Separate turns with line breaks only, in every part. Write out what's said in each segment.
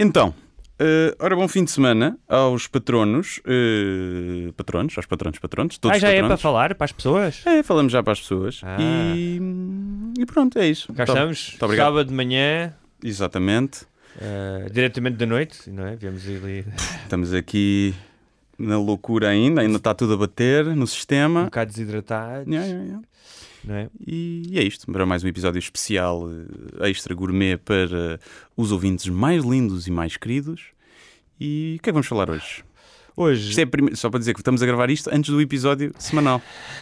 Então, uh, ora, bom fim de semana aos patronos, uh, patronos, aos patronos, patronos, todos
Ah, já é
patronos.
para falar para as pessoas?
É, falamos já para as pessoas.
Ah.
E, e pronto, é isso.
Cá estamos,
muito obrigado.
sábado de manhã,
Exatamente.
eh, diretamente da noite, não é? Viemos ali
Estamos aqui na loucura ainda, ainda está tudo a bater no
um
sistema.
bocado desidratados,
Yeah, yeah, yeah.
É?
E, e é isto, para mais um episódio especial eh, extra gourmet para os ouvintes mais lindos e mais queridos. E o que é que vamos falar hoje?
Hoje,
é prime- Só para dizer que estamos a gravar isto antes do episódio semanal.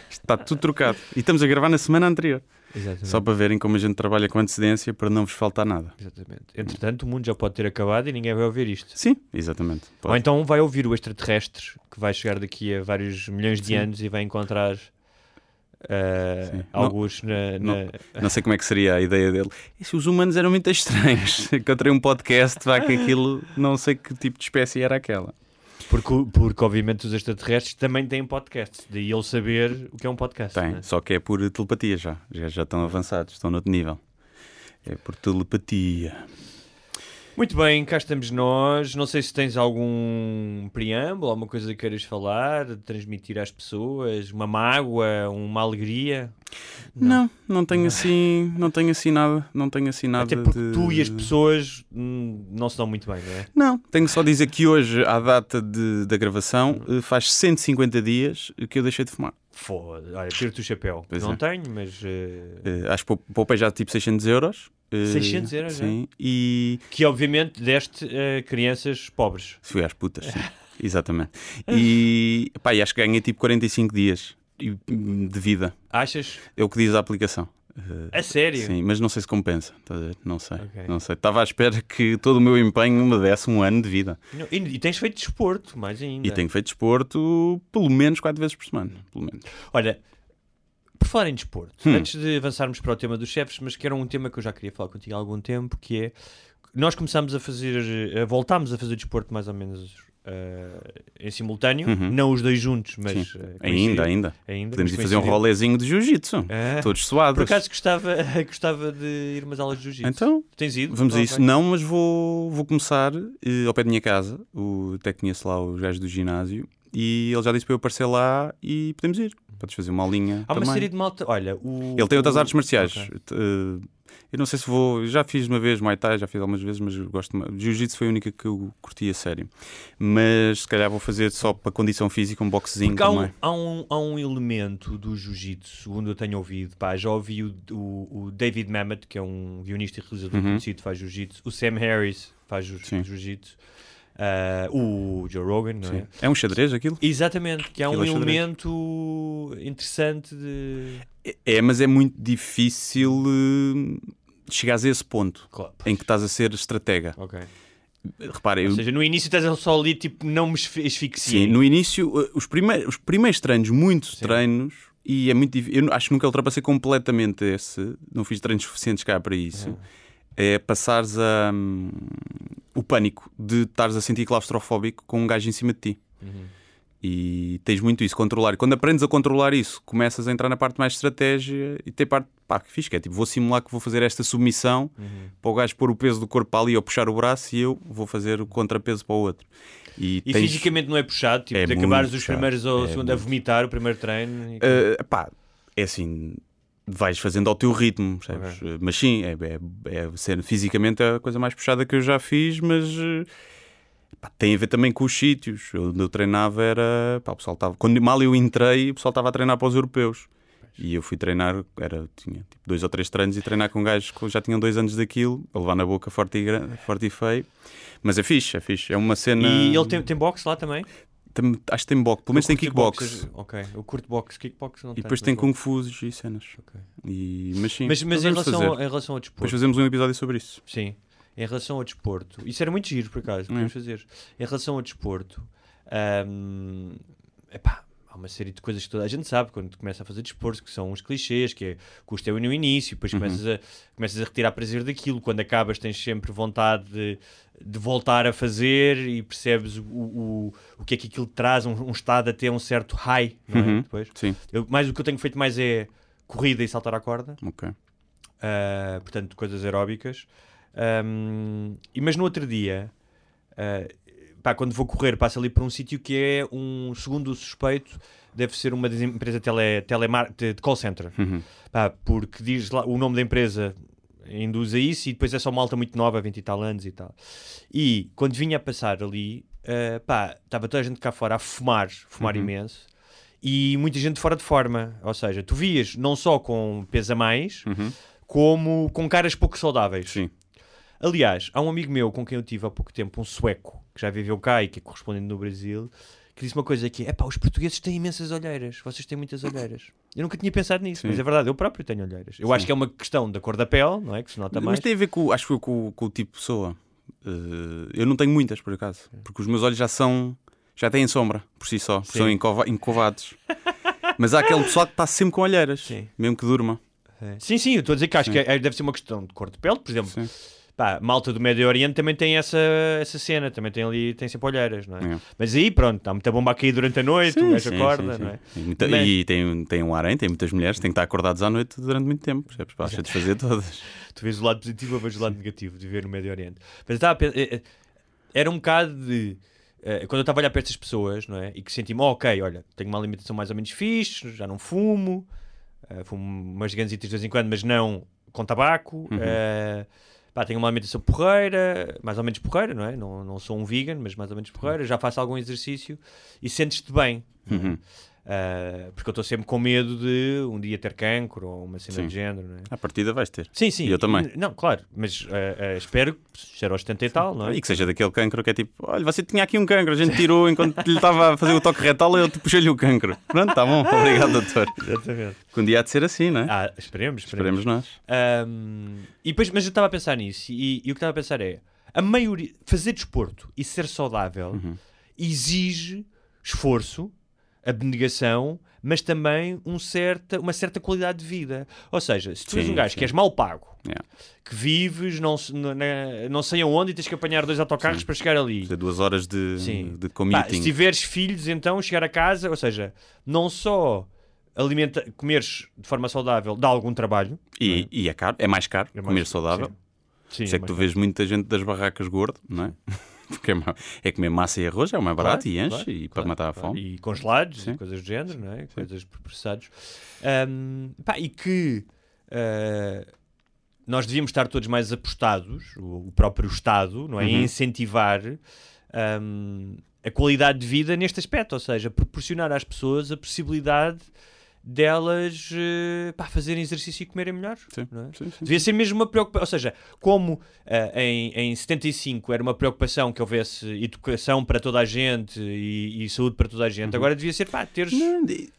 Isto está tudo trocado. E estamos a gravar na semana anterior.
exatamente,
Só para verem como a gente trabalha com antecedência para não vos faltar nada.
exatamente. Entretanto, o mundo já pode ter acabado e ninguém vai ouvir isto.
Sim, exatamente. Pode.
Ou então vai ouvir o extraterrestre que vai chegar daqui a vários milhões de
Sim.
anos e vai encontrar
Sim.
alguns na,
não-
na-
Não sei como é que seria a ideia dele. Se os humanos eram muito estranhos? Encontrei um podcast, vá que aquilo, não sei que tipo de espécie era aquela.
Porque, porque obviamente os extraterrestres também têm podcasts, daí ele saber o que é um podcast.
Tem,
não é?
só que é por telepatia já. Já, já estão avançados, estão noutro nível. É por telepatia.
Muito bem, cá estamos nós. Não sei se tens algum preâmbulo, alguma coisa que queiras falar, transmitir às pessoas, uma mágoa, uma alegria.
Não, não tenho assim, não tenho assim nada, não tenho assim nada
Até porque
de...
tu e as pessoas hum, não se dão muito bem, não é?
Não, tenho só a dizer que hoje, à data de, da gravação, eh, faz 150 dias que eu deixei de fumar.
Foda, olha, tiro-te o chapéu.
Pois
não
é.
tenho, mas. eh,
Eh, acho que pou- poupei já tipo 600 euros. Eh,
600 euros já?
Sim, e
que obviamente deste a crianças pobres.
fui às putas, sim. Exatamente. E, pá, e acho que ganhei tipo 45 dias de vida.
Achas?
É o que diz a aplicação. Eh,
A sério?
Sim, mas não sei se compensa. ver? Não sei.
Ok.
Não sei. Estava à espera que todo o meu empenho me desse um ano de vida.
Não, E, e tens feito desporto, mais ainda.
E tenho feito desporto pelo menos 4 vezes por semana. Pelo menos.
Olha, por falar em desporto,
Hum.
antes de avançarmos para o tema dos chefes, mas que era um tema que eu já queria falar contigo há algum tempo, que é nós começámos a fazer, eh, voltámos a fazer desporto mais ou menos eh, em simultâneo,
Uhum.
não os dois juntos, mas eh,
Ainda, ainda.
ainda
Podemos fazer um rolezinho de jiu-jitsu.
Ah,
Todos suados.
por acaso gostava, gostava de ir umas aulas de jiu-jitsu.
Então,
Tens ido?
vamos a
Não,
isso.
vai.
Não, mas vou, vou começar eh, ao pé da minha casa. O, até conheço lá os gajos do ginásio. E ele já disse para eu aparecer lá e podemos ir. Podes fazer uma aulinha
Há uma
também.
série de malta. Olha, o,
Ele tem outras
o-
artes marciais.
Ok.
Eh, Eu não sei se vou. Já fiz uma vez Muay Thai, já fiz algumas vezes, mas gosto. Jiu-Jitsu foi a única que eu curti a sério. Mas se calhar vou fazer só para condição física, um boxezinho
Porque
também.
um, há, um, há um elemento do jiu-jitsu, segundo eu tenho ouvido, pá, já ouvi o, o, o David Mamet, que é um guionista e realizador
Uhum.
conhecido, faz jiu-jitsu, o Sam Harris faz jiu-jitsu, ah, o Joe Rogan, não é?
É um xadrez aquilo?
Exatamente, que um
Aquilo é xadrez.
elemento interessante de.
É, mas é muito difícil eh, chegares a esse ponto
Claro.
em que estás a ser estratega.
Ok.
Repara, eu,
Ou seja, no início estás só ali, tipo, não me asfi- asfixiei.
sim, no início, eh, os primeiros, os primeiros treinos, muitos
Sim.
treinos, e é muito difícil. Eu acho que nunca ultrapassei completamente esse, não fiz treinos suficientes cá para isso. É passares a, hum, o pânico de estares a sentir claustrofóbico com um gajo em cima de ti.
Uhum.
E tens muito isso, controlar. E quando aprendes a controlar isso, começas a entrar na parte mais estratégia e tem parte pá, que fixe, que é tipo, vou simular que vou fazer esta submissão
Uhum.
para o gajo pôr o peso do corpo para ali ou puxar o braço e eu vou fazer o contrapeso para o outro. E,
E
tens,
fisicamente não é puxado, tipo,
É
de acabares os primeiros ou
é
segundo a vomitar o primeiro treino. e-
eh, pá, é assim, vais fazendo ao teu ritmo? Eh, Mas sim, é, é, é ser fisicamente a coisa mais puxada que eu já fiz, mas eh, pá, tem a ver também com os sítios. Eu- Onde eu treinava era. Pá, o pessoal estava. Quando mal eu entrei, o pessoal estava a treinar para os europeus. E eu fui treinar, era, tinha tipo, dois ou três treinos e treinar com gajos que já tinham dois anos daquilo, a levar na boca forte e, gran- forte e feio. Mas é fixe, é fixe. É uma cena.
E ele tem, tem boxe lá também?
Tem- acho que tem boxe, pelo menos tem kickbox.
boxes, Ok, eu curto boxe, kickbox não
E depois tem kung e cenas.
Ok.
E, mas sim,
Mas, mas em,
podemos
relação,
fazer.
em relação ao
Depois
desporto,
fazemos um episódio sobre isso.
sim, em relação ao desporto, isso era muito giro por acaso, podemos
É.
fazer. Em relação ao desporto, hum, epá, uma série de coisas que toda a gente sabe quando começa a fazer desporto, que são uns clichês, que é custa no início, depois
Uhum.
começas, a, começas a retirar prazer daquilo, quando acabas tens sempre vontade de, de voltar a fazer e percebes o, o, o que é que aquilo traz, um, um estado até um certo high, não é?
Uhum.
Depois.
Sim,
Eu, mais o que eu tenho feito mais é corrida e saltar à corda,
ok.
ah, portanto, coisas aeróbicas. Ahm, e, mas no outro dia, Uh, pá, quando vou correr, passo ali por um sítio que é um, segundo suspeito, deve ser uma das empresas tele, telemar, de call center.
Uhum.
Pá, porque diz lá o nome da empresa induz a isso e depois é só malta muito nova, 20 e tal anos e tal. E quando vinha a passar ali, uh, pá, estava toda a gente cá fora a fumar, fumar
Uhum.
imenso. E muita gente fora de forma, ou seja, tu vias não só com peso a mais,
Uhum.
como com caras pouco saudáveis.
Sim.
Aliás, há um amigo meu com quem eu tive há pouco tempo, um sueco, que já viveu cá e que é correspondente no Brasil, que disse uma coisa que é, pá, os portugueses têm imensas olheiras, vocês têm muitas olheiras. Eu nunca tinha pensado nisso,
Sim.
mas é verdade, eu próprio tenho olheiras. Eu acho que é uma questão da cor da pele, não é? Que se nota mais.
Mas tem a ver com, acho que com, com o tipo de pessoa. Eh, eu não tenho muitas, por acaso. Porque os meus olhos já são. já têm sombra, por si só.
Sim.
São encova- encovados. Mas há aquele pessoal que está sempre com olheiras,
Sim.
mesmo que durma.
Sim, sim, eu estou a dizer que acho que é- deve ser uma questão de cor de pele, por exemplo.
Sim.
Pá, malta do Médio Oriente também tem essa, essa cena, também tem ali, tem sempre olheiras, não é?
É.
Mas aí, pronto, está muita bomba a cair durante a noite, o gajo
sim,
acorda,
sim,
não
sim.
é?
E, muita-
Mas-
e tem, tem um harém, tem muitas mulheres, têm que estar acordados à noite durante muito tempo, percebes? Para satisfazer todas.
Tu vês o lado positivo, eu vejo o lado negativo de viver no Médio Oriente. Mas estava a pensar, eh, eh, era um bocado de. eh, quando eu estava a olhar para estas pessoas, não é? E que senti-me, oh, ok, olha, tenho uma alimentação mais ou menos fixe, já não fumo, eh, fumo umas ganzitas de vez em quando, mas não com tabaco.
Uhum.
eh, pá, tenho uma alimentação porreira, mais ou menos porreira, não é? Não, não sou um vegan, mas mais ou menos porreira, já faço algum exercício e sentes-te bem.
Uhum.
Eh, porque eu estou sempre com medo de um dia ter cancro ou uma cena
Sim.
de género, não é?
À partida vais ter.
Sim, sim.
E eu também.
Não, claro, mas eh, eh, espero que chegue aos 70 e tal, não é?
E que seja daquele cancro que é tipo, olha, você tinha aqui um cancro, a gente tirou enquanto lhe estava a fazer o toque retal, eu te puxei-lhe o cancro. Pronto, tá bom, obrigado, doutor.
Exatamente.
Que um dia há de ser assim, não é?
Ah, esperemos, esperemos.
Esperemos nós.
Ahm, e depois, mas eu estava a pensar nisso e, e o que estava a pensar é a maioria, fazer desporto e ser saudável
Uhum.
exige esforço, abnegação, mas também um certa, uma certa qualidade de vida. Ou seja, se tu és
Sim,
um gajo
sim.
que és mal pago,
Yeah.
que vives não, se- na- não sei aonde e tens que apanhar dois autocarros
Sim.
para chegar ali.
Duas horas de, de
Pá,
commuting.
se tiveres filhos, então chegar a casa, ou seja, não só alimenta, comeres de forma saudável dá algum trabalho.
E, e é caro, é mais caro
É mais-
comer saudável.
Sim. Sim,
Isso é que tu vês muita gente das barracas gordo, não é? Porque é, é comer massa e arroz, é o mais barato
Claro,
e enche
claro,
e para
claro,
matar a fome.
E congelados
Sim.
e coisas do género, não é? Coisas processados. Ahm, pá, e que ah, nós devíamos estar todos mais apostados, o, o próprio Estado, não é? Em
Uhum.
incentivar ahm, a qualidade de vida neste aspecto, ou seja, proporcionar às pessoas a possibilidade delas eh, pá, fazerem exercício e comerem melhor.
Sim,
não é?
sim, sim.
Devia ser mesmo uma preocupação. Ou seja, como ah, em, em 75 era uma preocupação que houvesse educação para toda a gente e, e saúde para toda a gente, agora devia ser pá, teres.
Não, e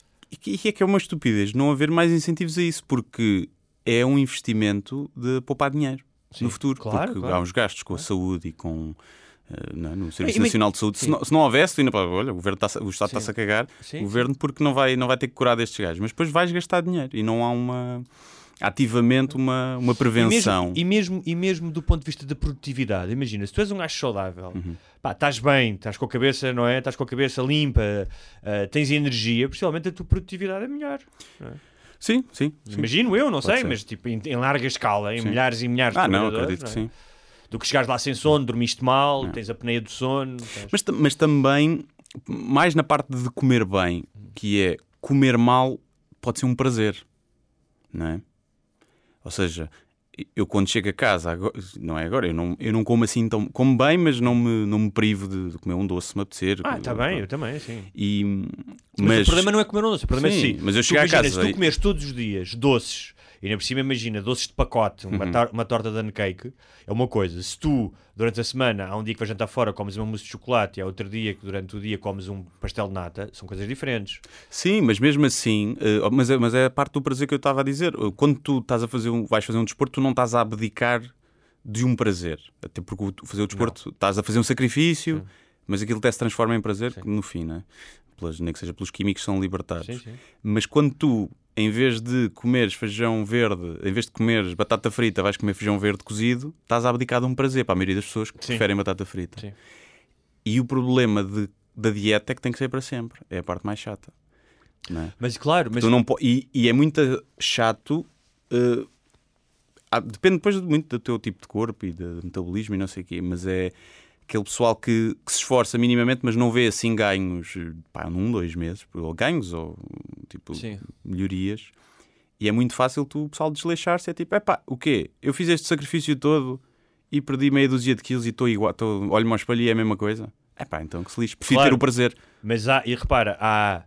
e é que é uma estupidez não haver mais incentivos a isso, porque é um investimento de poupar dinheiro
Sim,
no futuro.
claro,
porque
claro.
há uns gastos com a saúde e com. Eh, não é, no Serviço
E- e-
Nacional de Saúde, se não, se não houvesse, ainda olha, o, governo tá- o Estado está-se a cagar,
Sim.
o governo, porque não vai, não vai ter que curar destes gajos, mas depois vais gastar dinheiro e não há uma ativamente uma, uma
E
prevenção.
mesmo, e, mesmo, e mesmo do ponto de vista da produtividade, imagina, se tu és um gajo saudável,
Uhum.
pá, estás bem, estás com a cabeça, não é? Estás com a cabeça limpa, ah, tens energia, possivelmente a tua produtividade é melhor.
Sim, sim. sim.
Imagino eu, não
Pode
sei,
ser.
mas tipo em, em larga escala, em
Sim.
milhares e milhares de
Ah, não, acredito que
não é?
sim.
Do que chegares lá sem sono, dormiste mal,
Não.
tens a apneia do sono. tens-
Mas, mas também, mais na parte de comer bem, que é comer mal pode ser um prazer, não é? Ou seja, eu quando chego a casa, agora- não é agora, eu não, eu não como assim tão. Como bem, mas não me, não me privo de, de comer um doce se me apetecer.
Ah, está bem, eu também, sim.
E,
Mas,
mas,
o problema não é comer um doce, o problema
Sim,
é sim.
mas eu chego
imagina,
casa
Se tu comeres todos os dias doces, e ainda por cima imagina doces de pacote, uma,
Uhum.
tor- uma torta de cake, é uma coisa. Se tu, durante a semana, há um dia que vais jantar fora, comes uma mousse de chocolate, e há outro dia que durante o dia comes um pastel de nata, são coisas diferentes.
Sim, mas mesmo assim, eh, mas, é, mas é a parte do prazer que eu estava a dizer. Eh, Quando tu estás a fazer um, vais fazer um desporto, tu não estás a abdicar de um prazer. Até porque fazer o desporto, estás a fazer um sacrifício, mas aquilo até se transforma em prazer
Sim.
no fim, não é? Pelas, nem que seja pelos químicos são libertados.
Sim, sim.
Mas quando tu, em vez de comeres feijão verde, em vez de comeres batata frita, vais comer feijão verde cozido, estás a abdicar de um prazer para a maioria das pessoas que
Sim.
preferem batata frita.
Sim.
E o problema de- da dieta é que tem que ser para sempre. É a parte mais chata. É?
Mas claro, mas
Tu não e, e é muito chato. ah, depende depois de- muito do teu tipo de corpo e de metabolismo e não sei o quê, mas é aquele pessoal que, que se esforça minimamente, mas não vê assim ganhos, pá, num, dois meses, ou ganhos, ou tipo,
Sim.
melhorias. E é muito fácil tu, o pessoal, desleixar-se. É tipo, epá, o quê? Eu fiz este sacrifício todo e perdi meia dúzia de quilos e estou igual, tô, olho-me ao espelho e é a mesma coisa. Epá, então que se lixe. Prefiro
Claro.
ter o prazer.
Mas há, e repara, há,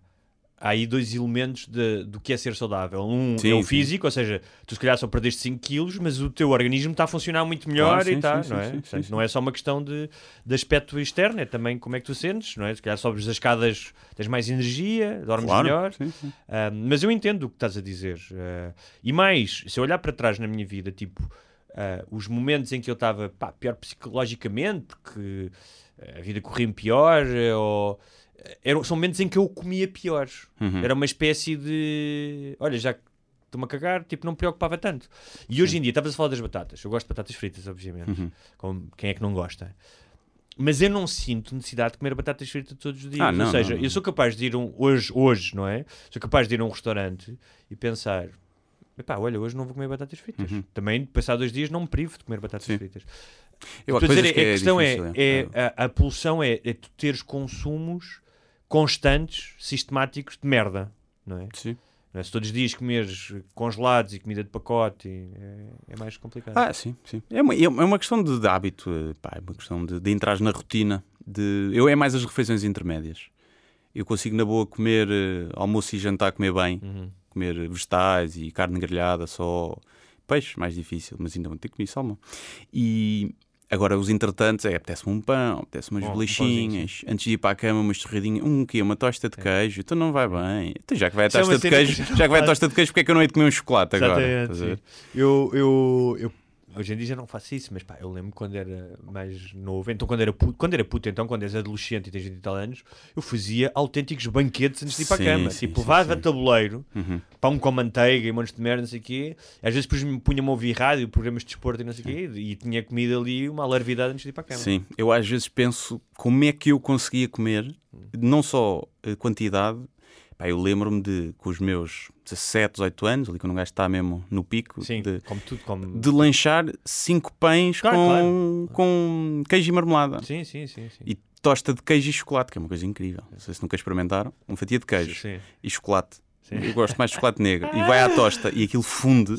há aí dois elementos de- do que é ser saudável. Um
Sim,
é o
sim.
físico, ou seja, tu se calhar só perdeste 5 quilos, mas o teu organismo está a funcionar muito melhor
Claro, sim,
e tá,
sim,
não
sim,
é?
sim,
Portanto,
sim,
não é só uma questão de, de aspecto externo, é também como é que tu sentes, não é? Se calhar sobres as escadas, tens mais energia, dormes
Claro.
melhor.
Sim, sim.
Ah, mas eu entendo o que estás a dizer. Ah, e mais, se eu olhar para trás na minha vida, tipo, ah, os momentos em que eu estava pior psicologicamente, porque ah, a vida corria-me pior, eh, ou. Eram, são momentos em que eu comia pior.
Uhum.
Era uma espécie de. Olha, já que estou-me a cagar, tipo, não me preocupava tanto. E hoje em dia, estavas a falar das batatas. Eu gosto de batatas fritas, obviamente.
Uhum.
Como, quem é que não gosta? Mas eu não sinto necessidade de comer batatas fritas todos os dias.
Ah, não,
Ou seja,
não, não.
eu sou capaz de ir um, hoje, hoje, não é? Sou capaz de ir a um restaurante e pensar. Epá, olha, hoje não vou comer batatas fritas.
Uhum.
Também, passar dois dias, não me privo de comer batatas
Sim.
fritas.
Eu,
a dizer, é- a questão
difícil,
é, é, a, a pulsão é, é tu teres consumos constantes, sistemáticos de merda, não é?
Sim.
Não é? Se todos os dias comeres congelados e comida de pacote, é, é mais complicado.
Ah, sim, sim. É uma, é uma questão de, de hábito, eh, pá, é uma questão de, de entrar na rotina. De, eu é mais as refeições intermédias. Eu consigo na boa comer eh, almoço e jantar, comer bem,
Uhum.
comer vegetais e carne grelhada, só peixe, mais difícil, mas ainda vou ter que comer salmão. E agora os entretantos, é, apetece-me um pão, apetece-me umas
Bom,
bolachinhas, antes de ir para a cama, umas torradinhas, um quê? Uma tosta de queijo, então não vai bem. Então já que vai a
é
tosta de
que
queijo,
gente
já que vai a tosta de queijo, porque é que eu não hei de comer um chocolate agora?
Eu, eu, eu hoje em dia já não faço isso, mas pá, eu lembro quando era mais novo, então quando era puto, quando era puto, então quando és adolescente e tens 20 e tal anos, eu fazia autênticos banquetes antes de ir para a cama.
sim,
tipo, levava tabuleiro,
Uhum.
pão com manteiga e montes de merda, não sei o quê. Às vezes depois me punha-me a ouvir rádio, programas de desporto e não sei o quê, e tinha comido ali uma alarvidade antes de ir para a cama.
Sim, eu às vezes penso como é que eu conseguia comer, não só a quantidade. Pá, eu lembro-me de, com os meus 17, 18 anos, ali quando um gajo está mesmo no pico,
Sim,
de,
como tudo, como...
de lanchar cinco pães
Claro,
com,
claro.
com queijo e marmelada.
Sim, sim, sim. sim.
E tosta de queijo e chocolate, que é uma coisa incrível. Não sei se nunca experimentaram. Uma fatia de queijo
Sim,
e chocolate.
sim.
Eu gosto mais de chocolate negro. E vai à tosta e aquilo funde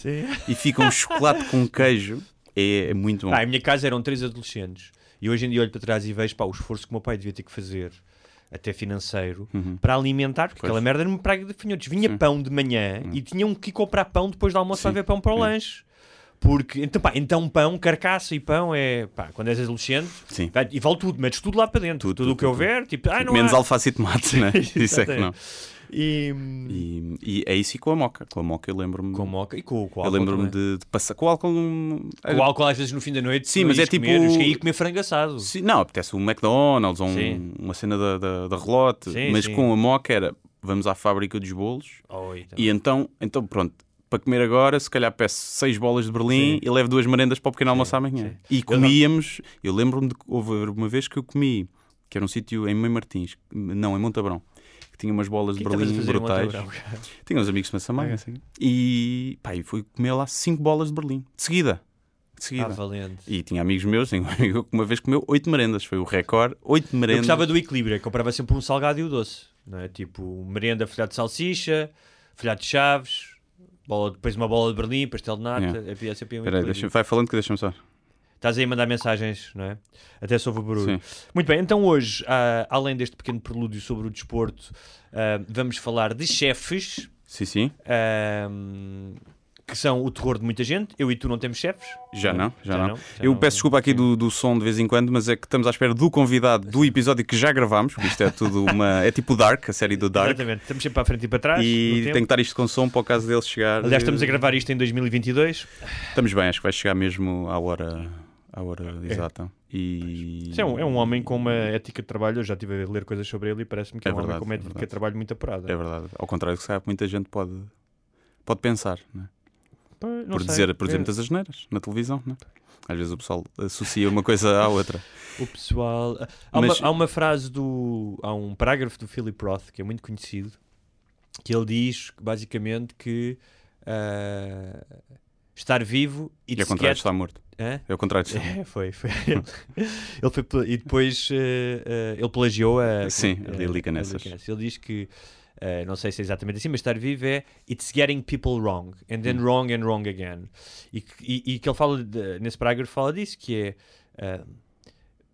e fica um chocolate com queijo. É, é muito bom.
Ah, em minha casa eram três adolescentes. E hoje em dia olho para trás e vejo pá, o esforço que o meu pai devia ter que fazer, até financeiro,
Uhum.
para alimentar, porque
Pois.
aquela merda era uma praga de fanhotos. Vinha
Sim.
Pão de manhã e tinham que comprar pão depois do almoço
Sim.
para ver pão para o lanche. Porque, então, pá, então pão, carcaça e pão é, pá, quando és adolescente,
Sim.
vai- e vale tudo, metes tudo lá para dentro,
Tudo,
tudo,
tudo,
o que
tudo,
houver, tipo, ah, não
Menos
há.
alface e tomate, né? Isso é que não.
E,
E, e é isso e com a moca. Com a moca eu lembro-me.
com moca e com, com
eu
álcool
lembro-me
também.
de, de passar. Com o álcool.
Com o álcool às vezes no fim da noite,
Sim, mas é tipo-
comer, eu cheguei a comer frango assado.
Sim, não, apetece um McDonald's ou um- uma cena da, da, da relote.
Sim,
mas
sim.
com a moca era. Vamos à fábrica dos bolos
então.
e então, então pronto. Para comer agora, se calhar peço seis bolas de Berlim
Sim.
e levo duas merendas para o pequeno almoço amanhã.
sim.
E comíamos, eu lembro-me de houve uma vez que eu comi, que era um sítio em Mãe Martins, não, em Montabrão, tinha umas bolas de
é que a
Berlim brutais.
Montabrão?
Tinha uns amigos de Massamá,
Ok.
assim. E pá, e fui comer lá cinco bolas de Berlim, de seguida. De
Ah,
seguida.
valente.
E tinha amigos meus, tenho um amigo que uma vez comeu oito merendas, foi o recorde, oito
Eu
merendas.
gostava do equilíbrio, é comprava sempre um salgado e o doce. Não é? Tipo, merenda, folhado de salsicha, folhado de chaves, bola, depois uma bola de Berlim, pastel de nata.
Yeah.
Havia sempre um
Espera aí,
equilíbrio.
deixa, vai falando que deixa-me só.
Estás aí a mandar mensagens, não é? Até sobre o barulho.
Sim.
Muito bem, então hoje, ah, além deste pequeno prelúdio sobre o desporto, ah, vamos falar de chefes,
Sim, sim.
ah, que são o terror de muita gente. Eu e tu não temos chefes.
Já não, já, não.
já
Eu
não.
peço desculpa aqui do, do som de vez em quando, mas é que estamos à espera do convidado do episódio que já gravámos, porque isto é tudo uma. É tipo o Dark, a série do Dark.
Exatamente, estamos sempre para a frente e para trás.
E tem que estar isto com som para o caso dele chegar.
Aliás, estamos a gravar isto em 2022.
Estamos bem, acho que vai chegar mesmo à hora, à hora exata. E...
Isso é, um, é um homem com uma ética de trabalho. Eu já estive a ler coisas sobre ele e parece-me que é,
É
um homem
verdade,
com uma
é
ética de
verdade.
trabalho muito apurada.
É verdade. Ao contrário do que sabe, muita gente pode, pode pensar, né? Por,
sei.
dizer, por dizer
É,
muitas asneiras na televisão. Né? Às vezes o pessoal associa uma coisa à outra.
O pessoal. Há,
Mas-
uma, há uma frase do. Há um parágrafo do Philip Roth que é muito conhecido que ele diz basicamente que ah, estar vivo
E
get,
está morto.
Hã?
É o contrário de
É, foi, foi. ele foi e depois eh, eh, ele plagiou a.
Sim,
a-
a Lily
a
Canessas.
Canessas. Ele diz que, eh, não sei se é exatamente assim, mas estar vivo é It's getting people wrong, and then
Hum.
wrong and wrong again. E, que- e, e que ele fala, de- nesse parágrafo, fala disso, que é.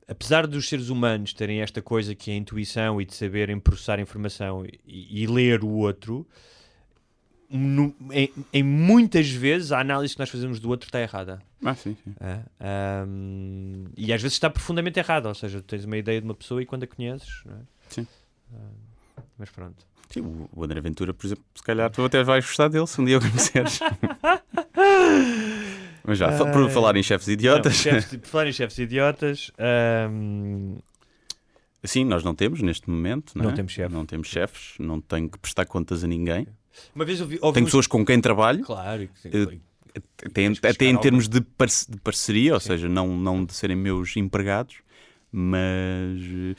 apesar dos seres humanos terem esta coisa que é a intuição e de saberem processar informação e, e ler o outro, no- em, em muitas vezes a análise que nós fazemos do outro está errada.
Ah, sim, sim.
É, ahm, e às vezes está profundamente errado, ou seja, tens uma ideia de uma pessoa e quando a conheces, é?
Sim.
Ah, mas pronto.
Sim, o- André Ventura, por exemplo, se calhar tu até vais gostar dele se um dia o conheceres. Mas já, fa- por falar em chefes idiotas,
Não, chefes, por falar em chefes idiotas, ahm,
sim, nós não temos neste momento, não,
Não
é?
temos chefe.
Não temos chefes, não tenho que prestar contas a ninguém.
Uma vez ouvi, ouvi
Tenho
uns-
pessoas com quem trabalho,
Claro, que-
Eh,
que
até em termos de, parce- de parceria, ou
Sim.
seja, não, não de serem meus empregados, mas eh,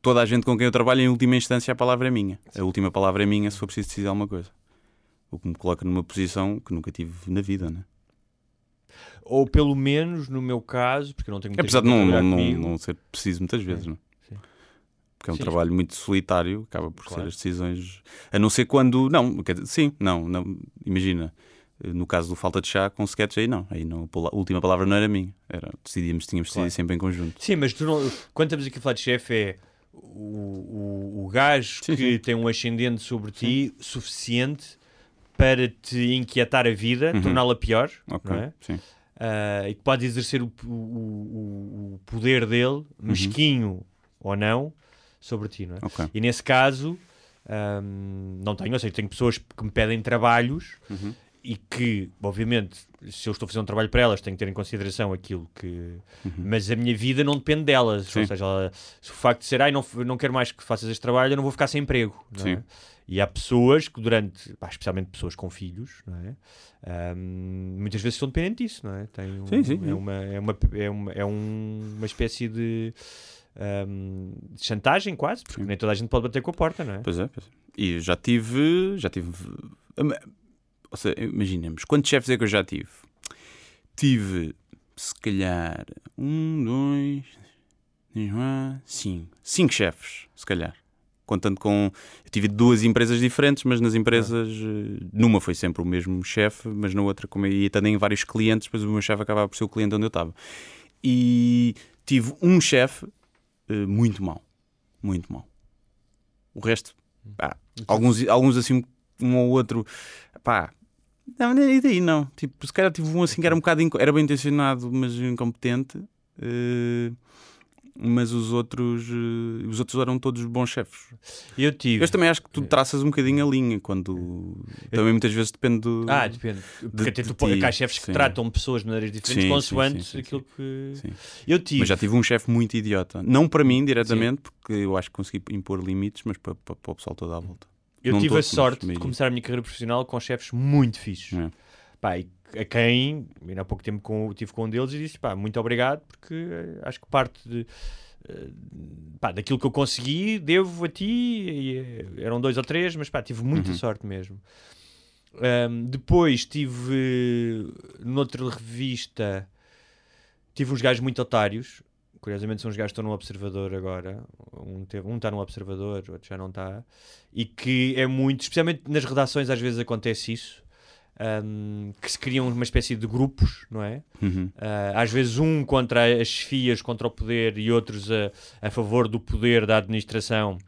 toda a gente com quem eu trabalho, em última instância, a palavra é minha. A última palavra é minha se for preciso decidir alguma coisa. O que me coloca numa posição que nunca tive na vida, né?
ou pelo menos no meu caso, porque eu não tenho muita
Apesar de não, não, não, não ser preciso muitas vezes, não? Porque é um
Sim.
trabalho muito solitário, acaba por
Claro.
ser as decisões. A não ser quando. Não, sim, não, não. Imagina, no caso do falta de chá com sketch, aí não. Aí não, a última palavra não era minha. Era, decidíamos, tínhamos
Claro.
sempre em conjunto.
Sim, mas não, quando estamos aqui a falar de chefe é o, o, o gajo
Sim,
que
sim.
tem um ascendente sobre ti suficiente para te inquietar a vida,
Uhum.
torná-la pior,
Ok,
não é?
sim.
Ah, e que pode exercer o, o, o- o poder dele, mesquinho ou não, sobre ti, não é?
Ok.
E nesse caso, ahm, não tenho, ou seja, tenho pessoas que me pedem trabalhos
Uhum.
e que, obviamente, se eu estou a fazer um trabalho para elas, tenho que ter em consideração aquilo que.
Uhum.
Mas a minha vida não depende delas.
Sim.
Ou seja, ela- se o facto de ser, ai, não, não quero mais que faças este trabalho, eu não vou ficar sem emprego. não é? E há pessoas que, durante, pá, especialmente pessoas com filhos, não é? Ahm, muitas vezes estão dependentes disso, não é? Tem um-
Sim, sim,
é,
sim.
uma, é, uma, é, uma, é um- uma espécie de, de chantagem, quase, porque
Sim.
nem toda a gente pode bater com a porta, não é?
Pois é, pois é. E eu já tive. Já tive. Ou seja, imaginemos, quantos chefes é que eu já tive? Tive, se calhar, um, dois, cinco. Cinco chefes, se calhar. Contando com. Eu tive duas empresas diferentes, mas nas empresas. eh, Numa foi sempre o mesmo chefe, mas na outra, como eu ia estando em vários clientes, depois o meu chefe acabava por ser o cliente onde eu estava. E tive um chefe muito mau. Muito mau. O resto, pá, alguns, alguns assim, um ou outro, pá, não, e daí não. Tipo, se calhar tive um assim que era um bocado, era bem intencionado, mas incompetente. eh, mas os outros, eh, os outros eram todos bons chefes.
Eu tive.
Eu também acho que tu traças um bocadinho a linha quando também muitas vezes depende do.
Ah, depende. Porque até
de
tu, po-
ti,
há chefes que
sim.
tratam pessoas de maneiras diferentes,
Sim,
consoante
sim,
aquilo que.
Sim.
Eu tive.
Mas já tive um chefe muito idiota. Não para mim diretamente, porque eu acho que consegui impor limites, mas para, para, para o pessoal todo à volta.
Eu
Não
tive a sorte de começar a minha carreira profissional com chefes muito fixes.
É.
Pá, e a quem, ainda há pouco tempo com, tive com um deles e disse, pá, muito obrigado, porque eh, acho que parte de, eh, pá, daquilo que eu consegui, devo a ti, e, eh, eram dois ou três, mas pá, tive muita
Uhum.
sorte mesmo. Ahm, depois tive, noutra revista, tive uns gajos muito otários, curiosamente são os gajos que estão no Observador agora, um teve- um está no Observador, outro já não está, e que é muito, especialmente nas redações às vezes acontece isso, ahm, que se criam uma espécie de grupos, não é?
Uhum.
Ah, às vezes um contra as chefias, contra o poder e outros a, a favor do poder da administração.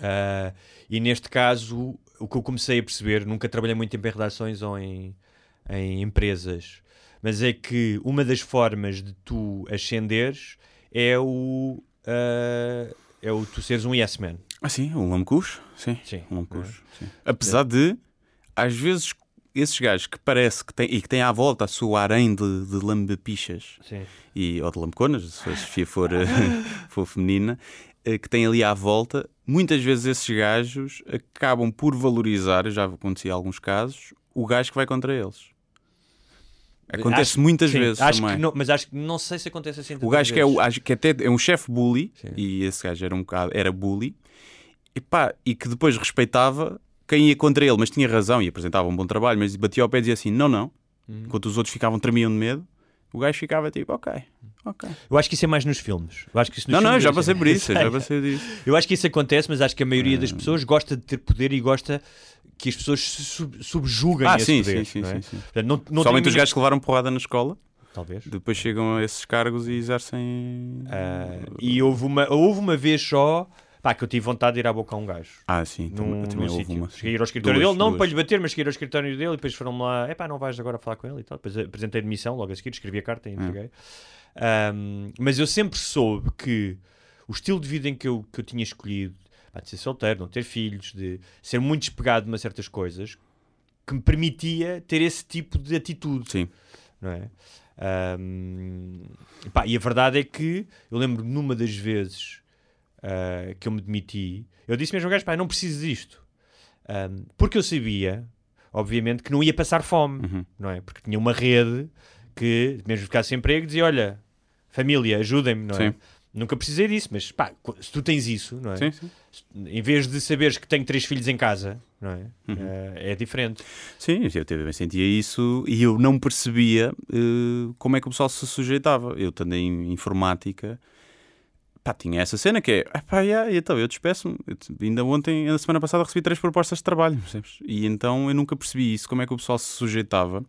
Ah, e neste caso, o que eu comecei a perceber, nunca trabalhei muito tempo em redações ou em, em empresas, mas é que uma das formas de tu ascenderes é o, ah, é o tu seres um yes man.
Ah, sim, um lamecus. Sim,
Sim.
um lamecus. sim. Apesar de, às vezes, esses gajos que parece que têm, e que têm à volta a sua harém de, de lambepichas e, ou de lambeconas, se a Sofia for, eh, for feminina, eh, que têm ali à volta, muitas vezes esses gajos acabam por valorizar, já acontecia em alguns casos, o gajo que vai contra eles. Acontece
Acho-
muitas
Sim,
vezes
acho
também.
que não, mas acho que não sei se acontece assim
O gajo que, é, o, acho que até é um chefe bully,
Sim.
e esse gajo era um bocado, era bully, e, pá, e que depois respeitava quem ia contra ele, mas tinha razão e apresentava um bom trabalho, mas batia ao pé e dizia assim: não, não,
Uhum.
enquanto os outros ficavam tremiam de medo, o gajo ficava tipo, ok, ok.
Eu acho que isso é mais nos filmes. Eu acho que isso
Não, não, eu já
é-
passei por isso, eu já
Sei.
passei disso.
Eu acho que isso acontece, mas acho que a maioria
Ah.
das pessoas gosta de ter poder e gosta que as pessoas se sub- subjuguem
Ah,
esse
sim,
poder.
sim, sim,
não é?
sim, sim.
Não, não
Somente
tenho
os gajos que levaram porrada na escola,
Talvez.
depois chegam a esses cargos e exercem.
Ah, e houve uma, houve uma vez só pá, que eu tive vontade de ir à boca a um gajo.
Ah, sim,
Num,
também
num
houve uma.
Cheguei ao escritório
Duas,
dele, não
duas.
para lhe bater, mas cheguei ao escritório dele e depois foram-me lá, epá, não vais agora falar com ele e tal. Depois apresentei admissão logo a seguir, escrevi a carta e
Ah.
entreguei. Ahm, mas eu sempre soube que o estilo de vida em que eu, que eu tinha escolhido, pá, de ser solteiro, não ter filhos, de ser muito despegado de umas certas coisas, que me permitia ter esse tipo de atitude
Sim,
não é? Ahm, pá, e a verdade é que eu lembro numa das vezes ah, que eu me demiti, eu disse mesmo ao gajo, pá, não preciso disto. Ahm, porque eu sabia, obviamente, que não ia passar fome,
Uhum.
não é? Porque tinha uma rede que, mesmo ficasse sem emprego, dizia, olha, família, ajudem-me, não é?
Sim.
Nunca precisei disso, mas pá, se tu tens isso, não é?
sim, sim.
Em vez de saberes que tenho três filhos em casa, não é?
Uhum.
Ah, é diferente.
Sim, eu também sentia isso e eu não percebia eh, como é que o pessoal se sujeitava. Eu estando em informática, pá, tinha essa cena que é, "Ah, pá, yeah, então eu despeço-me. Ainda ontem, na semana passada, recebi três propostas de trabalho, percebes? E então eu nunca percebi isso, como é que o pessoal se sujeitava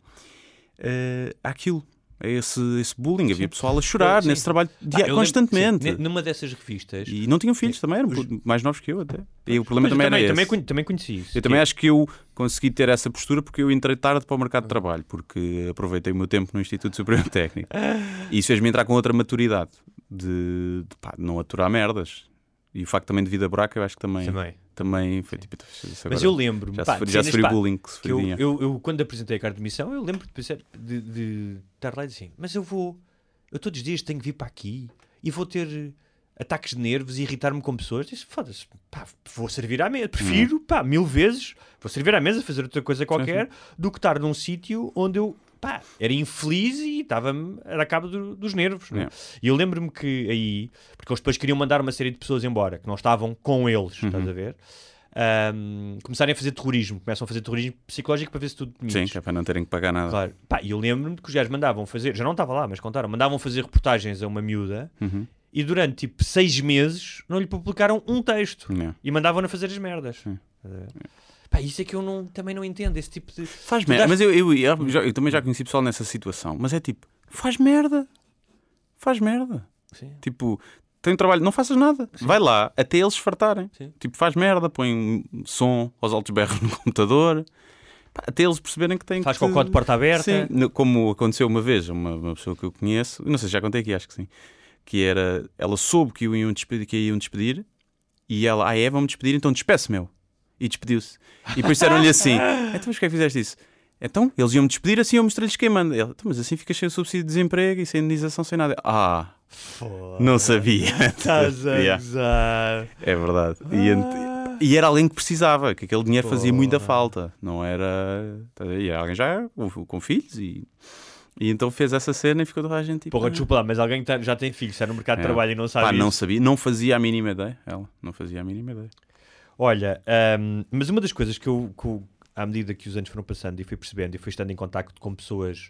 eh, àquilo. A esse, esse bullying, havia pessoal a chorar
Sim.
nesse trabalho
lembro-
constantemente.
sim, numa dessas revistas.
E não tinham filhos também, eram
Os-
mais novos que eu até. E o problema também,
também,
era
também,
esse.
também conheci isso.
Eu também
Que-
acho que eu consegui ter essa postura porque eu entrei tarde para o mercado de trabalho, porque aproveitei o meu tempo no Instituto Superior Técnico. E isso fez-me entrar com outra maturidade de, de, pá, não aturar merdas. E o facto também de vida buraca, eu acho que também, também.
Também.
foi tipo. isso
Mas eu lembro-me.
já,
pá,
sofri, já sofri bullying que
eu, eu, eu, quando apresentei a carta de missão, eu lembro de, pensar- de, de estar lá e dizer assim: Mas eu vou, eu todos os dias tenho que vir para aqui e vou ter eh, ataques de nervos e irritar-me com pessoas. Disse: Foda-se, pá, vou servir à mesa. Prefiro,
Uhum.
pá, mil vezes, vou servir à mesa, fazer outra coisa qualquer, do que estar num sítio onde eu. Pá, era infeliz e estava-me era a cabo do- dos nervos. é?
Yeah.
E eu lembro-me que aí, porque eles depois queriam mandar uma série de pessoas embora que não estavam com eles, estás
Uhum.
a ver? Ahm, começarem a fazer terrorismo, começam a fazer terrorismo psicológico para ver se tudo
Sim, que é para não terem que pagar nada.
Claro. Pá, e eu lembro-me que os gajos mandavam fazer, já não estava lá, mas contaram, mandavam fazer reportagens a uma miúda
Uhum.
e durante tipo seis meses não lhe publicaram um texto
Yeah.
e mandavam-na fazer as merdas. Eh, Pá, isso é que eu não, também não entendo, esse tipo de.
Faz merda. Mas eu, eu, eu, já- eu também já conheci pessoal nessa situação. Mas é tipo, faz merda. Faz merda.
Sim.
Tipo, tem trabalho, não faças nada. Vai lá até eles fartarem.
Sim.
Tipo, faz merda, põe um som aos altos berros no computador. Pá, até eles perceberem que têm
Faz
que...
cocó de porta aberta.
Sim, como aconteceu uma vez, uma, uma pessoa que eu conheço, não sei se já contei aqui, acho que sim, que era, ela soube que o iam despedir, que a iam despedir, e ela, ah é, vão-me despedir, então despeço, meu. E despediu-se. E depois disseram-lhe assim, então mas que é que fizeste isso? Então, eles iam-me despedir, assim eu mostrei-lhes quem manda. Ela, "Então, mas assim ficas sem o subsídio de desemprego e sem indenização, sem nada. Ah, não sabia.
Estás a
Yeah,
gozar.
é verdade. E, ent- e era alguém que precisava, que aquele dinheiro fazia muita falta. Não era. E era alguém já com, com filhos e, e então fez essa cena e ficou toda a gente tipo.
Porra,
"Ah".
desculpa lá, mas alguém tá- já tem filhos, está no mercado de
É.
trabalho e não sabe
Pá, não
isso.
sabia, não fazia a mínima ideia. Ela não fazia a mínima ideia.
Olha, ahm, mas uma das coisas que eu, que eu, à medida que os anos foram passando e fui percebendo e fui estando em contacto com pessoas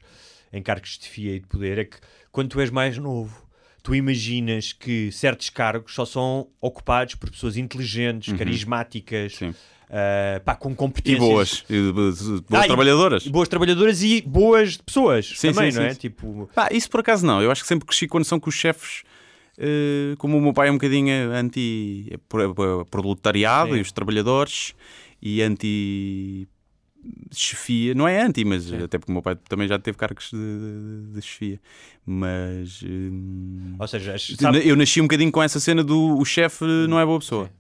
em cargos de chefia e de poder é que quando tu és mais novo, tu imaginas que certos cargos só são ocupados por pessoas inteligentes, carismáticas,
Uhum. Sim.
ah, pá, com
E
competências.
boas. E, boas
Ah, e-
trabalhadoras.
Boas trabalhadoras e boas pessoas
Sim,
também,
sim,
não
sim,
é?
sim.
Tipo,
Pá, isso por acaso não. Eu acho que sempre cresci com a noção que os chefes, como o meu pai é um bocadinho anti eh, pro- pro- proletariado
Sim.
e os trabalhadores e anti chefia, não é anti, mas
Sim.
até porque o meu pai também já teve cargos de, de- de chefia. Mas hum,
ou seja, sabe-
eu nasci um bocadinho com essa cena do o chefe não é boa pessoa.
Sim.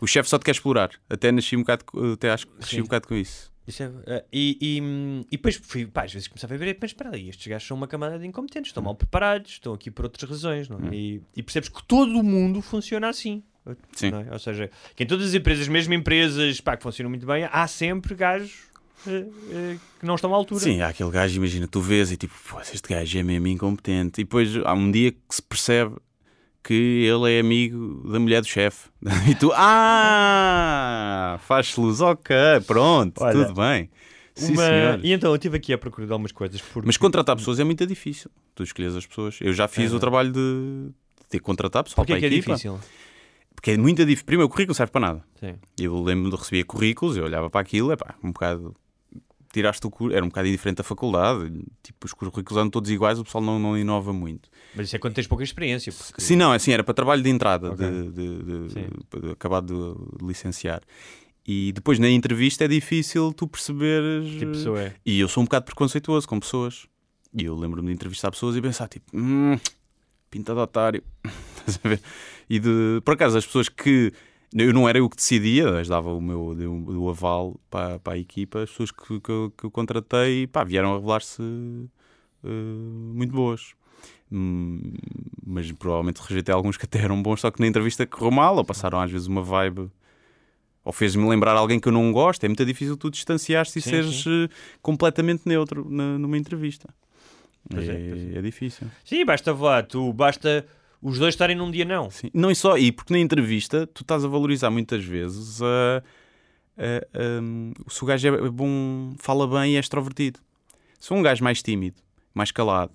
O chefe só te quer explorar. Até nasci um bocado, até acho que
Sim.
um bocado com isso.
Eh, e, e, hum, e depois fui, pá, às vezes começava a ver, mas espera aí, estes gajos são uma camada de incompetentes, estão mal preparados, estão aqui por outras razões, não é? E, e percebes que todo o mundo funciona assim.
Sim.
é? Ou seja, que em todas as empresas, mesmo empresas pá, que funcionam muito bem, há sempre gajos eh, eh, que não estão à altura.
Sim, há aquele gajo, imagina, tu vês e tipo, "Pô, este gajo é mesmo incompetente. E depois há um dia que se percebe que ele é amigo da mulher do chefe. E tu, ah, faz luz, ok, pronto,
Olha.
tudo bem. Sim,
Uma-
senhor.
E então eu estive aqui à procura de algumas coisas. Porque...
Mas contratar pessoas é muito difícil. Tu escolhes as pessoas. Eu já fiz
É.
o trabalho de, de contratar pessoal
Porquê
para a
que é
equipa.
difícil?
Porque é muito difícil. Primeiro, o currículo não serve para nada.
Sim.
Eu lembro de receber currículos, eu olhava para aquilo, é pá, um bocado. Tiraste o curso, era um bocado diferente da faculdade. Tipo, os currículos eram todos iguais, o pessoal não, não inova muito.
Mas isso é quando tens pouca experiência. Porque...
Sim, não, assim, era para trabalho de entrada,
Ok.
de, de, de- de- acabado de licenciar. E depois na entrevista é difícil tu perceberes.
Tipo pessoa é.
E eu sou um bocado preconceituoso com pessoas. E eu lembro-me de entrevistar pessoas e pensar, tipo, hum, pinta de otário. E de, por acaso, as pessoas que. Eu não era eu que decidia, mas dava o meu dei o, o aval para, para a equipa. As pessoas que, que, eu, que eu contratei pá, vieram a revelar-se eh, muito boas. Hum, mas provavelmente rejeitei alguns que até eram bons, só que na entrevista correu mal, ou passaram às vezes uma vibe, ou fez-me lembrar alguém que eu não gosto. É muito difícil tu distanciar-te e
Sim,
seres eh, completamente neutro na- numa entrevista.
É,
é,
é.
é difícil.
Sim, basta lá, tu basta os dois estarem num dia não.
Sim. Não e só, e porque na entrevista tu estás a valorizar muitas vezes a, a- um, se o gajo é bom, fala bem e é extrovertido. Se um gajo mais tímido, mais calado,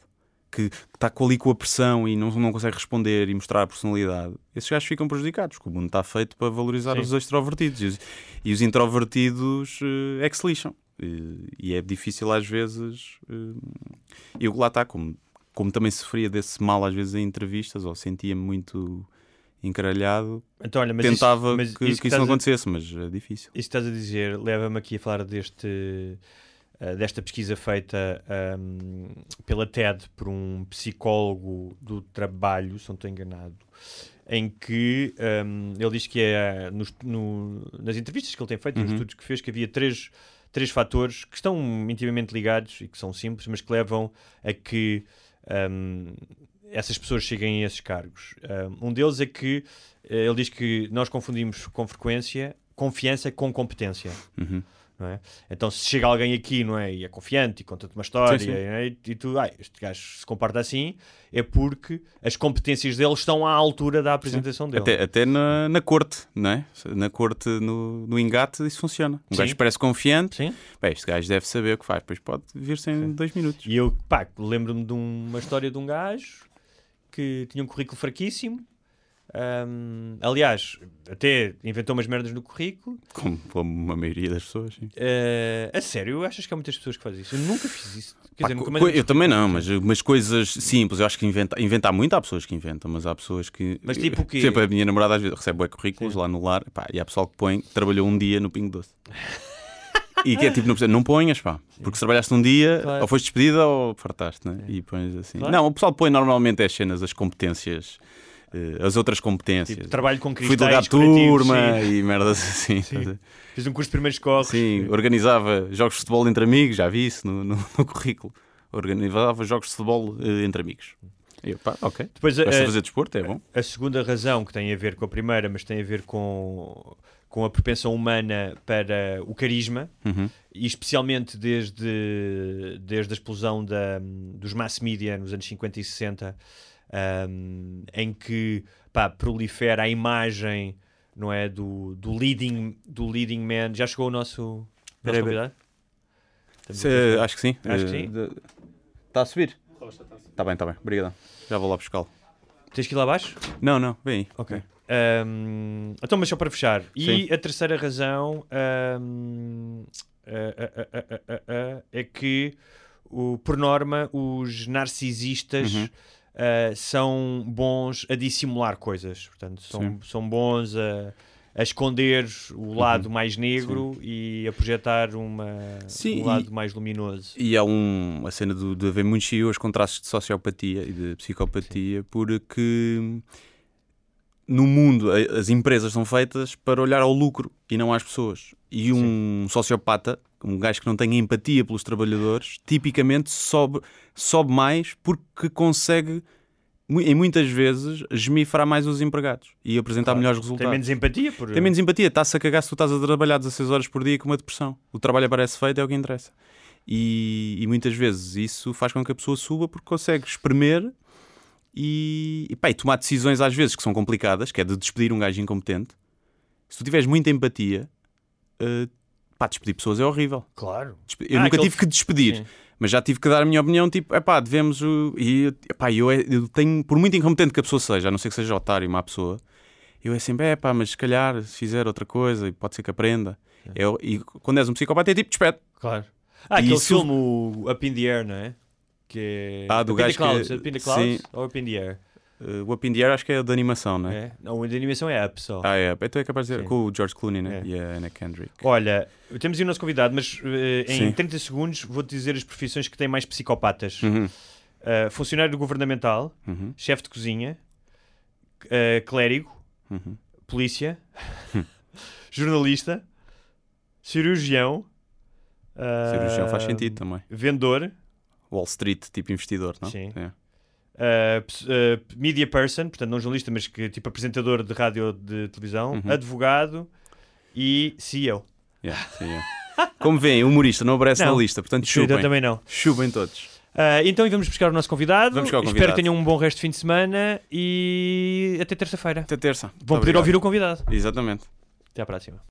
que está ali com a pressão e não, não consegue responder e mostrar a personalidade, esses gajos ficam prejudicados, porque o mundo está feito para valorizar
Sim.
os extrovertidos e os, e os introvertidos eh, é que se lixam. E, e é difícil às vezes. eh, eu lá está, como, como também sofria desse mal às vezes em entrevistas, ou sentia-me muito encaralhado,
Então, olha, mas
tentava
isso, mas
que, que isso,
estás
não
a-
acontecesse, mas é difícil.
Isso que estás a dizer leva-me aqui a falar deste, eh, desta pesquisa feita ahm, pela TED por um psicólogo do trabalho, se não estou enganado, em que ahm, ele diz que é nos- no- nas entrevistas que ele tem feito, nos
Uhum.
estudos que fez, que havia três, três fatores que estão intimamente ligados e que são simples, mas que levam a que ahm, essas pessoas cheguem a esses cargos. Um deles é que eh, ele diz que nós confundimos com frequência confiança com competência.
Uhum.
É? Então, se chega alguém aqui não é, e é confiante e conta-te uma história
Sim, sim.
é? e tu, ai, este gajo se comporta assim, é porque as competências dele estão à altura da apresentação dele.
Até, até na, na corte, não é? Na corte, no, no engate, isso funciona. Um
Sim.
gajo parece confiante,
Sim.
bem, este gajo deve saber o que faz, depois pode vir-se em dois minutos.
E eu, pá, lembro-me de um- uma história de um gajo que tinha um currículo fraquíssimo. Ahm, aliás, até inventou umas merdas no currículo.
Como, como a maioria das pessoas. Sim.
Ah, a sério, achas que há muitas pessoas que fazem isso? Eu nunca fiz isso.
Pá,
dizer, nunca
eu também não, mas, mas coisas simples. Eu acho que inventa, inventar muito há pessoas que inventam, mas há pessoas que.
Mas tipo o quê?
Sempre a minha namorada às vezes recebe currículos
Sim.
lá no lar pá, e há pessoal que põe, trabalhou um dia no Pingo Doce. E que é tipo, não, ponhas, pá, porque se trabalhaste um dia,
Claro.
ou foste despedida ou fartaste, né? E pões assim.
Claro.
Não, o pessoal põe normalmente as cenas, as competências, as outras competências.
Tipo, trabalho com
Fui
cristais
delegado de turma
sim.
e merdas assim.
Sim. Fiz um curso de primeiros corres.
Sim, organizava jogos de futebol entre amigos, já vi isso no, no, no currículo. Organizava jogos de futebol eh, entre amigos. Eu, pá, ok.
Depois, a,
de fazer desporto, é bom.
a segunda razão que tem a ver com a primeira, mas tem a ver com, com a propensão humana para o carisma,
Uhum.
e especialmente desde, desde a explosão da, dos mass media nos anos 50 e 60, um, em que pá, prolifera a imagem não é, do, do, leading, do leading man. Já chegou o nosso, nosso convidado?
Se- acho que sim.
Acho que
Eh,
sim.
Está a subir? Está bem, está bem. Obrigado. Já vou lá buscá-lo.
Tens que ir lá abaixo?
Não, não, vem aí.
Ok. Um, então, mas só para fechar. E
Sim.
a terceira razão um, ah, é que, o, por norma, os narcisistas
Uhum.
Ah, são bons a dissimular coisas. Portanto, são, são bons a, a esconder o lado mais negro e a projetar uma,
Sim,
um lado mais luminoso.
E há um, a cena do, de haver muitos CEOs com traços de sociopatia e de psicopatia, porque no mundo as empresas são feitas para olhar ao lucro e não às pessoas. E um sociopata, um gajo que não tem empatia pelos trabalhadores, tipicamente sobe, sobe mais porque consegue, em muitas vezes, esmifrar mais os empregados e apresentar
Claro.
melhores
Tem
resultados.
menos empatia? Por...
Tem menos empatia, está-se a cagar se tu estás a trabalhar 16 horas por dia com uma depressão. O trabalho aparece feito, é o que interessa. E, e muitas vezes isso faz com que a pessoa suba porque consegue espremer e, e, pá, e tomar decisões às vezes que são complicadas, que é de despedir um gajo incompetente. Se tu tiveres muita empatia, eh, pá, despedir pessoas é horrível.
Claro.
Eu
Ah,
nunca tive que despedir,
Sim.
mas já tive que dar a minha opinião, tipo, é pá, devemos. o- E epá, eu, é- eu tenho, por muito incompetente que a pessoa seja, a não ser que seja otário, má pessoa, eu é sempre, é pá, mas se calhar, se fizer outra coisa, pode ser que aprenda. Eu, e quando és um psicopata, é tipo, despede.
Claro. Ah, aquele
Isso-
filme, o Up in the Air, não é? Que é...
Ah, do
Up
gajo
the Clouds.
que-
Up in the Clouds
sim.
ou Up in the Air?
Uh, o Up in the Air acho que é de animação, não é?
É? Não, o de animação é Up só.
Ah, é. Então é capaz de dizer com o George Clooney, né?
É.
E a Anna Kendrick.
Olha, temos aí o nosso convidado, mas eh, em
Sim.
30 segundos vou-te dizer as profissões que têm mais psicopatas.
Uhum,
Uh, funcionário governamental,
uhum,
chefe de cozinha, uh, clérigo,
uhum.
polícia, jornalista, cirurgião, uh,
Cirurgião faz sentido também.
vendedor,
Wall Street, tipo investidor, não?
Sim.
É.
uh, uh, media person, portanto não jornalista, mas que tipo apresentador de rádio ou de televisão,
Uhum.
advogado e CEO.
Yeah, é. Como veem, humorista não aparece
Não.
na lista, portanto
Eu
chupem.
também não.
Chupem todos.
Uh, então vamos buscar o nosso convidado.
Vamos buscar o
Espero
convidado.
que tenham um bom resto de fim de semana e até terça-feira.
Até terça.
Vão
Muito
poder
obrigado.
ouvir o convidado.
Exatamente.
Até à próxima.